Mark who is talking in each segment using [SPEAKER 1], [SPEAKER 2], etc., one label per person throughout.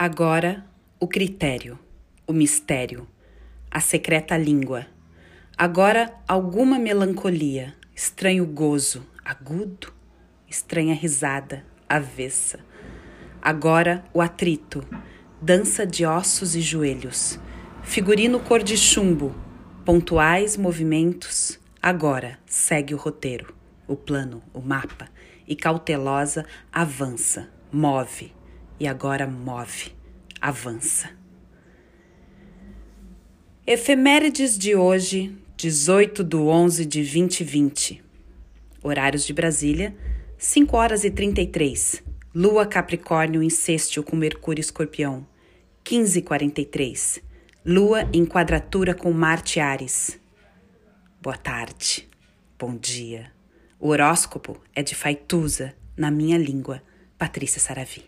[SPEAKER 1] Agora, o critério, o mistério, a secreta língua. Agora, alguma melancolia, estranho gozo, agudo, estranha risada, avessa. Agora, o atrito, dança de ossos e joelhos, figurino cor de chumbo, pontuais movimentos. Agora, segue o roteiro, o plano, o mapa, e cautelosa avança, move e agora move, avança. Efemérides de hoje, 18 de 11 de 2020. Horários de Brasília, 5 horas e 33. Lua Capricórnio em sextil com Mercúrio Escorpião, 15:43. Lua em quadratura com Marte Ares. Boa tarde. Bom dia. O horóscopo é de Faituza, na minha língua, Patrícia Saravi.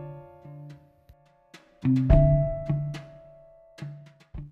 [SPEAKER 2] Thank you.